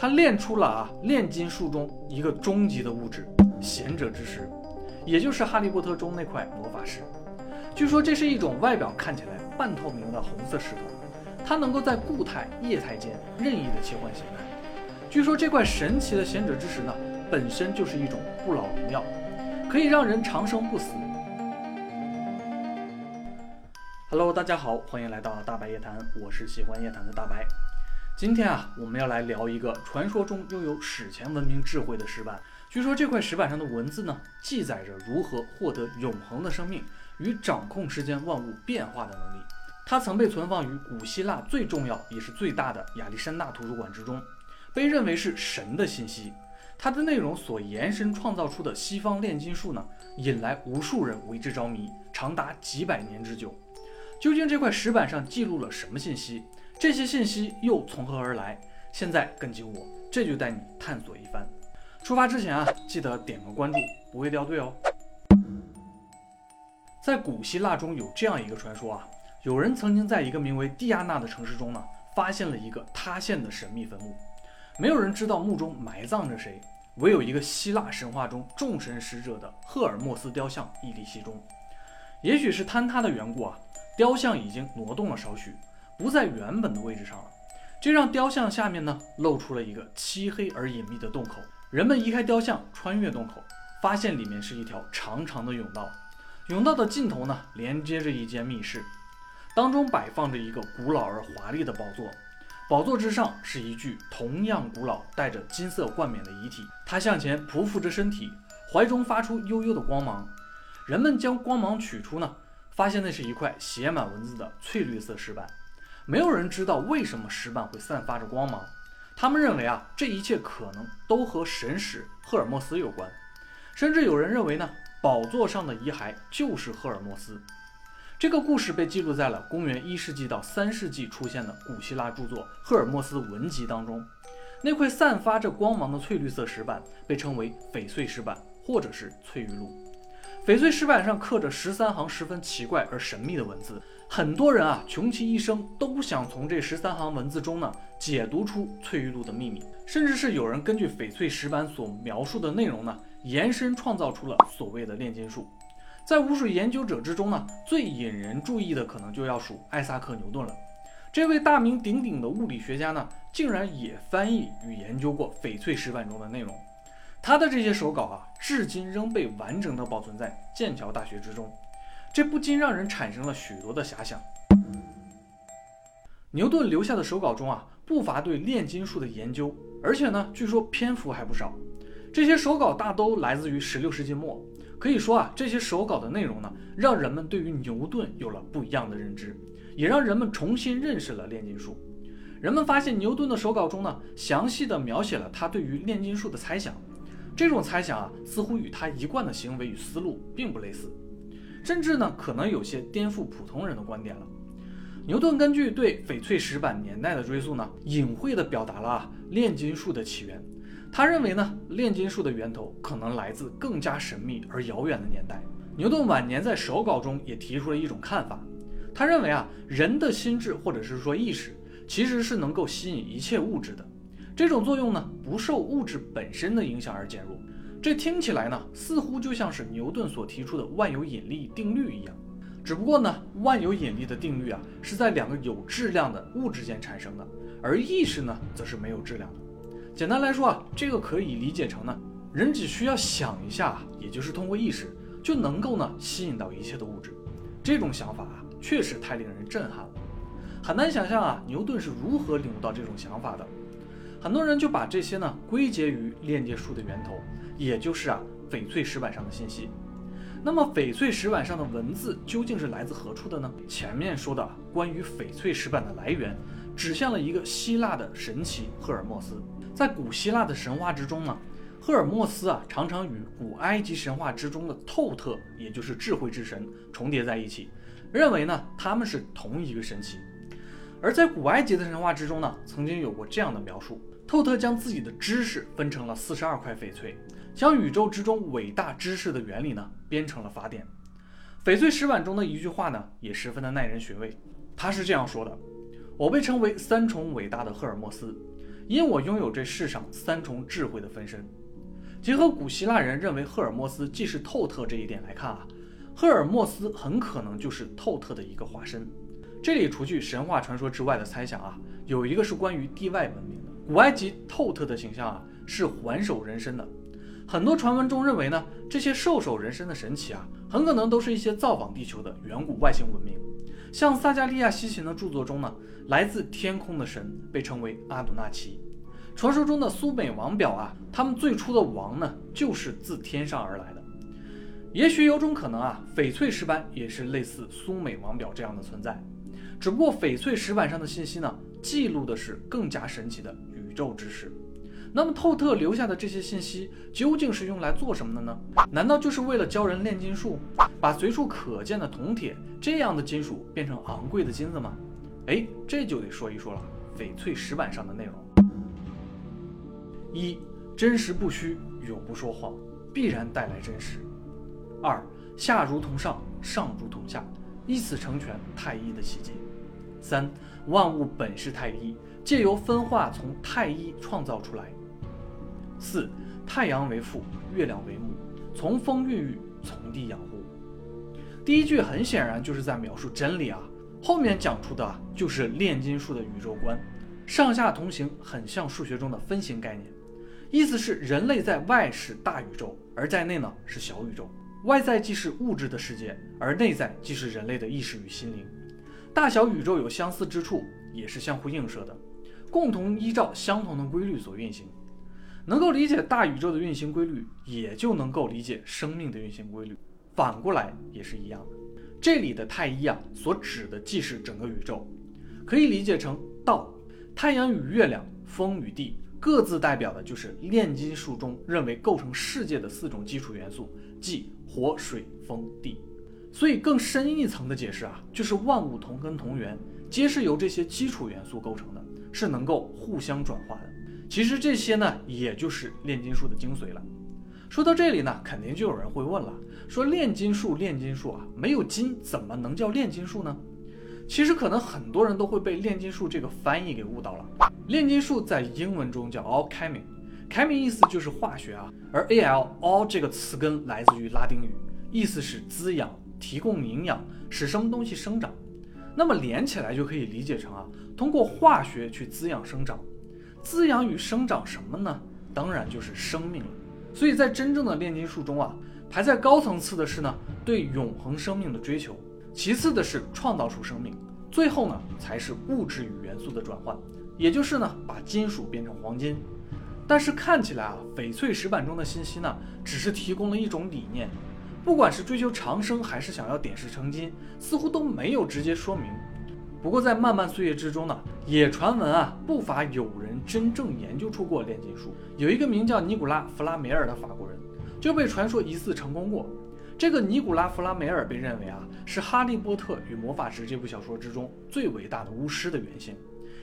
他炼出了啊炼金术中一个终极的物质——贤者之石，也就是哈利波特中那块魔法石。据说这是一种外表看起来半透明的红色石头，它能够在固态、液态间任意的切换形态。据说这块神奇的贤者之石呢，本身就是一种不老灵药，可以让人长生不死。Hello，大家好，欢迎来到大白夜谈，我是喜欢夜谈的大白。今天啊，我们要来聊一个传说中拥有史前文明智慧的石板。据说这块石板上的文字呢，记载着如何获得永恒的生命与掌控世间万物变化的能力。它曾被存放于古希腊最重要也是最大的亚历山大图书馆之中，被认为是神的信息。它的内容所延伸创造出的西方炼金术呢，引来无数人为之着迷，长达几百年之久。究竟这块石板上记录了什么信息？这些信息又从何而来？现在跟紧我，这就带你探索一番。出发之前啊，记得点个关注，不会掉队哦。在古希腊中有这样一个传说啊，有人曾经在一个名为蒂亚纳的城市中呢，发现了一个塌陷的神秘坟墓。没有人知道墓中埋葬着谁，唯有一个希腊神话中众神使者的赫尔墨斯雕像屹立其中。也许是坍塌的缘故啊。雕像已经挪动了少许，不在原本的位置上了，这让雕像下面呢露出了一个漆黑而隐秘的洞口。人们移开雕像，穿越洞口，发现里面是一条长长的甬道，甬道的尽头呢连接着一间密室，当中摆放着一个古老而华丽的宝座，宝座之上是一具同样古老、带着金色冠冕的遗体，他向前匍匐着身体，怀中发出幽幽的光芒。人们将光芒取出呢。发现那是一块写满文字的翠绿色石板，没有人知道为什么石板会散发着光芒。他们认为啊，这一切可能都和神使赫尔墨斯有关，甚至有人认为呢，宝座上的遗骸就是赫尔墨斯。这个故事被记录在了公元一世纪到三世纪出现的古希腊著作《赫尔墨斯文集》当中。那块散发着光芒的翠绿色石板被称为翡翠石板，或者是翠玉露。翡翠石板上刻着十三行十分奇怪而神秘的文字，很多人啊穷其一生都想从这十三行文字中呢解读出翠玉露的秘密，甚至是有人根据翡翠石板所描述的内容呢延伸创造出了所谓的炼金术。在无数研究者之中呢，最引人注意的可能就要数艾萨克·牛顿了。这位大名鼎鼎的物理学家呢，竟然也翻译与研究过翡翠石板中的内容。他的这些手稿啊，至今仍被完整的保存在剑桥大学之中，这不禁让人产生了许多的遐想。牛顿留下的手稿中啊，不乏对炼金术的研究，而且呢，据说篇幅还不少。这些手稿大都来自于十六世纪末，可以说啊，这些手稿的内容呢，让人们对于牛顿有了不一样的认知，也让人们重新认识了炼金术。人们发现牛顿的手稿中呢，详细的描写了他对于炼金术的猜想。这种猜想啊，似乎与他一贯的行为与思路并不类似，甚至呢，可能有些颠覆普通人的观点了。牛顿根据对翡翠石板年代的追溯呢，隐晦地表达了炼金术的起源。他认为呢，炼金术的源头可能来自更加神秘而遥远的年代。牛顿晚年在手稿中也提出了一种看法，他认为啊，人的心智或者是说意识，其实是能够吸引一切物质的。这种作用呢，不受物质本身的影响而减弱。这听起来呢，似乎就像是牛顿所提出的万有引力定律一样。只不过呢，万有引力的定律啊，是在两个有质量的物质间产生的，而意识呢，则是没有质量的。简单来说啊，这个可以理解成呢，人只需要想一下，也就是通过意识，就能够呢，吸引到一切的物质。这种想法啊，确实太令人震撼了。很难想象啊，牛顿是如何领悟到这种想法的。很多人就把这些呢归结于链接术的源头，也就是啊翡翠石板上的信息。那么翡翠石板上的文字究竟是来自何处的呢？前面说的关于翡翠石板的来源，指向了一个希腊的神奇赫尔墨斯。在古希腊的神话之中呢，赫尔墨斯啊常常与古埃及神话之中的透特，也就是智慧之神重叠在一起，认为呢他们是同一个神奇。而在古埃及的神话之中呢，曾经有过这样的描述：透特将自己的知识分成了四十二块翡翠，将宇宙之中伟大知识的原理呢编成了法典。翡翠石板中的一句话呢，也十分的耐人寻味。他是这样说的：“我被称为三重伟大的赫尔墨斯，因我拥有这世上三重智慧的分身。结合古希腊人认为赫尔墨斯既是透特这一点来看啊，赫尔墨斯很可能就是透特的一个化身。这里除去神话传说之外的猜想啊，有一个是关于地外文明的。古埃及透特的形象啊是环手人身的，很多传闻中认为呢，这些兽首人身的神奇啊，很可能都是一些造访地球的远古外星文明。像萨加利亚西芹的著作中呢，来自天空的神被称为阿努纳奇。传说中的苏美王表啊，他们最初的王呢，就是自天上而来的。也许有种可能啊，翡翠石斑也是类似苏美王表这样的存在，只不过翡翠石板上的信息呢，记录的是更加神奇的宇宙知识。那么透特留下的这些信息究竟是用来做什么的呢？难道就是为了教人炼金术，把随处可见的铜铁这样的金属变成昂贵的金子吗？哎，这就得说一说了，翡翠石板上的内容。一真实不虚，永不说谎，必然带来真实。二下如同上，上如同下，以此成全太一的奇迹。三万物本是太一，借由分化从太一创造出来。四太阳为父，月亮为母，从风孕育，从地养护。第一句很显然就是在描述真理啊，后面讲出的就是炼金术的宇宙观，上下同行，很像数学中的分形概念。意思是人类在外是大宇宙，而在内呢是小宇宙。外在既是物质的世界，而内在既是人类的意识与心灵。大小宇宙有相似之处，也是相互映射的，共同依照相同的规律所运行。能够理解大宇宙的运行规律，也就能够理解生命的运行规律。反过来也是一样的。这里的太一啊，所指的既是整个宇宙，可以理解成道。太阳与月亮，风与地。各自代表的就是炼金术中认为构成世界的四种基础元素，即火、水、风、地。所以更深一层的解释啊，就是万物同根同源，皆是由这些基础元素构成的，是能够互相转化的。其实这些呢，也就是炼金术的精髓了。说到这里呢，肯定就有人会问了，说炼金术，炼金术啊，没有金怎么能叫炼金术呢？其实可能很多人都会被炼金术这个翻译给误导了。炼金术在英文中叫 alchemy，chemy 意思就是化学啊，而 al all 这个词根来自于拉丁语，意思是滋养、提供营养、使什么东西生长。那么连起来就可以理解成啊，通过化学去滋养生长。滋养与生长什么呢？当然就是生命了。所以在真正的炼金术中啊，排在高层次的是呢，对永恒生命的追求。其次的是创造出生命，最后呢才是物质与元素的转换，也就是呢把金属变成黄金。但是看起来啊，翡翠石板中的信息呢，只是提供了一种理念，不管是追求长生还是想要点石成金，似乎都没有直接说明。不过在漫漫岁月之中呢，也传闻啊，不乏有人真正研究出过炼金术。有一个名叫尼古拉·弗拉梅尔的法国人，就被传说疑似成功过。这个尼古拉·弗拉梅尔被认为啊是《哈利波特与魔法石》这部小说之中最伟大的巫师的原型，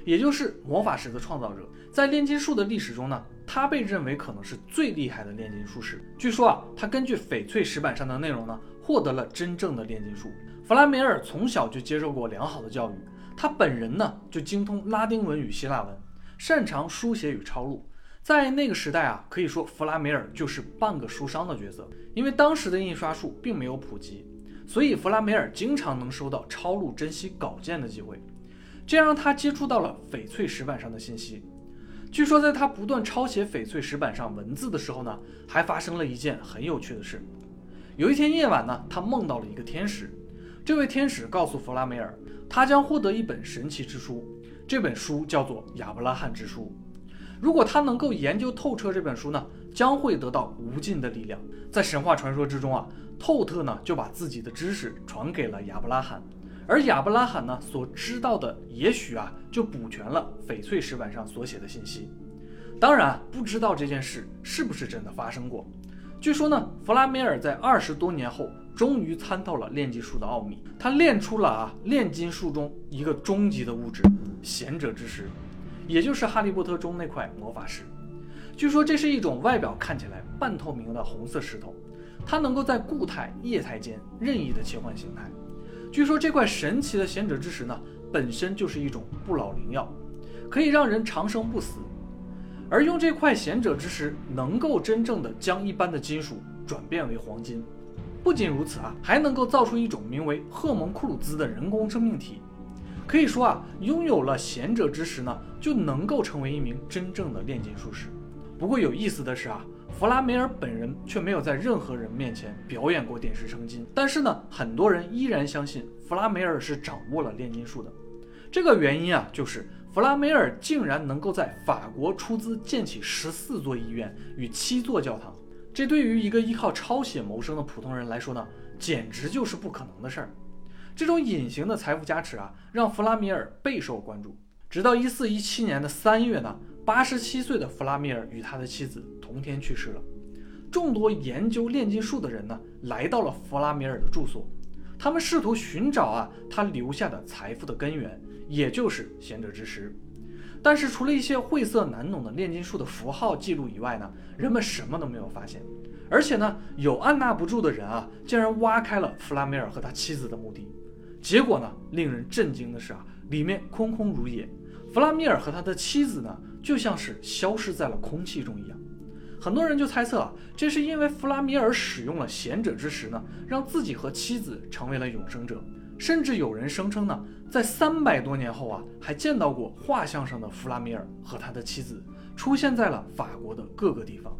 也就是魔法石的创造者。在炼金术的历史中呢，他被认为可能是最厉害的炼金术士。据说啊，他根据翡翠石板上的内容呢，获得了真正的炼金术。弗拉梅尔从小就接受过良好的教育，他本人呢就精通拉丁文与希腊文，擅长书写与抄录。在那个时代啊，可以说弗拉梅尔就是半个书商的角色，因为当时的印刷术并没有普及，所以弗拉梅尔经常能收到抄录珍稀稿件的机会，这让他接触到了翡翠石板上的信息。据说在他不断抄写翡翠石板上文字的时候呢，还发生了一件很有趣的事。有一天夜晚呢，他梦到了一个天使，这位天使告诉弗拉梅尔，他将获得一本神奇之书，这本书叫做《亚伯拉罕之书》。如果他能够研究透彻这本书呢，将会得到无尽的力量。在神话传说之中啊，透特呢就把自己的知识传给了亚伯拉罕，而亚伯拉罕呢所知道的，也许啊就补全了翡翠石板上所写的信息。当然，不知道这件事是不是真的发生过。据说呢，弗拉梅尔在二十多年后终于参透了炼金术的奥秘，他炼出了啊炼金术中一个终极的物质——贤者之石。也就是《哈利波特》中那块魔法石，据说这是一种外表看起来半透明的红色石头，它能够在固态、液态间任意的切换形态。据说这块神奇的贤者之石呢，本身就是一种不老灵药，可以让人长生不死。而用这块贤者之石，能够真正的将一般的金属转变为黄金。不仅如此啊，还能够造出一种名为赫蒙库鲁兹的人工生命体。可以说啊，拥有了贤者之石呢，就能够成为一名真正的炼金术士。不过有意思的是啊，弗拉梅尔本人却没有在任何人面前表演过点石成金。但是呢，很多人依然相信弗拉梅尔是掌握了炼金术的。这个原因啊，就是弗拉梅尔竟然能够在法国出资建起十四座医院与七座教堂。这对于一个依靠抄写谋生的普通人来说呢，简直就是不可能的事儿。这种隐形的财富加持啊，让弗拉米尔备受关注。直到一四一七年的三月呢，八十七岁的弗拉米尔与他的妻子同天去世了。众多研究炼金术的人呢，来到了弗拉米尔的住所，他们试图寻找啊他留下的财富的根源，也就是贤者之石。但是除了一些晦涩难懂的炼金术的符号记录以外呢，人们什么都没有发现。而且呢，有按捺不住的人啊，竟然挖开了弗拉米尔和他妻子的墓地。结果呢，令人震惊的是啊，里面空空如也。弗拉米尔和他的妻子呢，就像是消失在了空气中一样。很多人就猜测啊，这是因为弗拉米尔使用了贤者之石呢，让自己和妻子成为了永生者。甚至有人声称呢，在三百多年后啊，还见到过画像上的弗拉米尔和他的妻子出现在了法国的各个地方。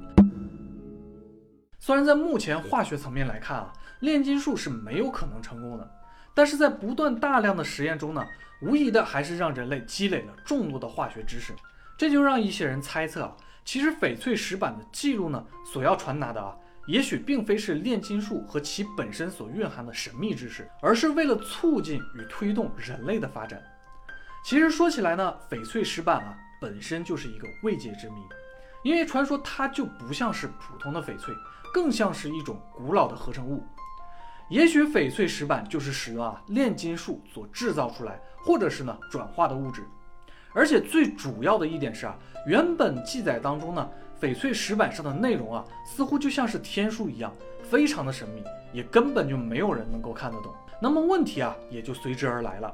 虽然在目前化学层面来看啊，炼金术是没有可能成功的，但是在不断大量的实验中呢，无疑的还是让人类积累了众多的化学知识。这就让一些人猜测啊，其实翡翠石板的记录呢，所要传达的啊。也许并非是炼金术和其本身所蕴含的神秘知识，而是为了促进与推动人类的发展。其实说起来呢，翡翠石板啊本身就是一个未解之谜，因为传说它就不像是普通的翡翠，更像是一种古老的合成物。也许翡翠石板就是使用啊炼金术所制造出来，或者是呢转化的物质。而且最主要的一点是啊，原本记载当中呢。翡翠石板上的内容啊，似乎就像是天书一样，非常的神秘，也根本就没有人能够看得懂。那么问题啊，也就随之而来了。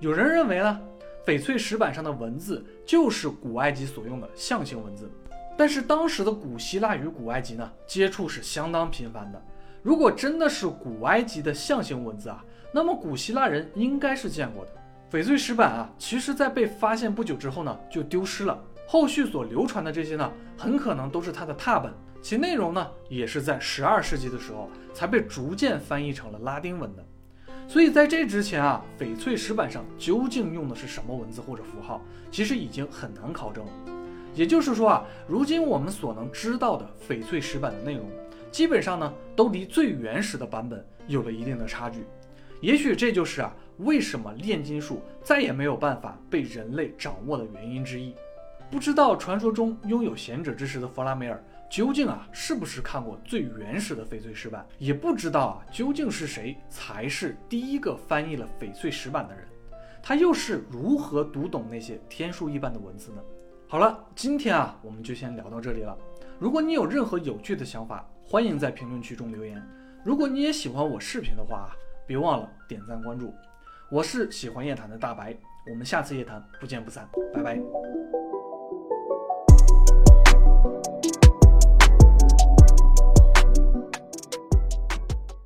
有人认为呢，翡翠石板上的文字就是古埃及所用的象形文字。但是当时的古希腊与古埃及呢，接触是相当频繁的。如果真的是古埃及的象形文字啊，那么古希腊人应该是见过的。翡翠石板啊，其实在被发现不久之后呢，就丢失了。后续所流传的这些呢，很可能都是它的拓本，其内容呢，也是在十二世纪的时候才被逐渐翻译成了拉丁文的。所以在这之前啊，翡翠石板上究竟用的是什么文字或者符号，其实已经很难考证了。也就是说啊，如今我们所能知道的翡翠石板的内容，基本上呢，都离最原始的版本有了一定的差距。也许这就是啊，为什么炼金术再也没有办法被人类掌握的原因之一。不知道传说中拥有贤者之石的弗拉梅尔究竟啊是不是看过最原始的翡翠石板？也不知道啊究竟是谁才是第一个翻译了翡翠石板的人？他又是如何读懂那些天书一般的文字呢？好了，今天啊我们就先聊到这里了。如果你有任何有趣的想法，欢迎在评论区中留言。如果你也喜欢我视频的话，别忘了点赞关注。我是喜欢夜谈的大白，我们下次夜谈不见不散，拜拜。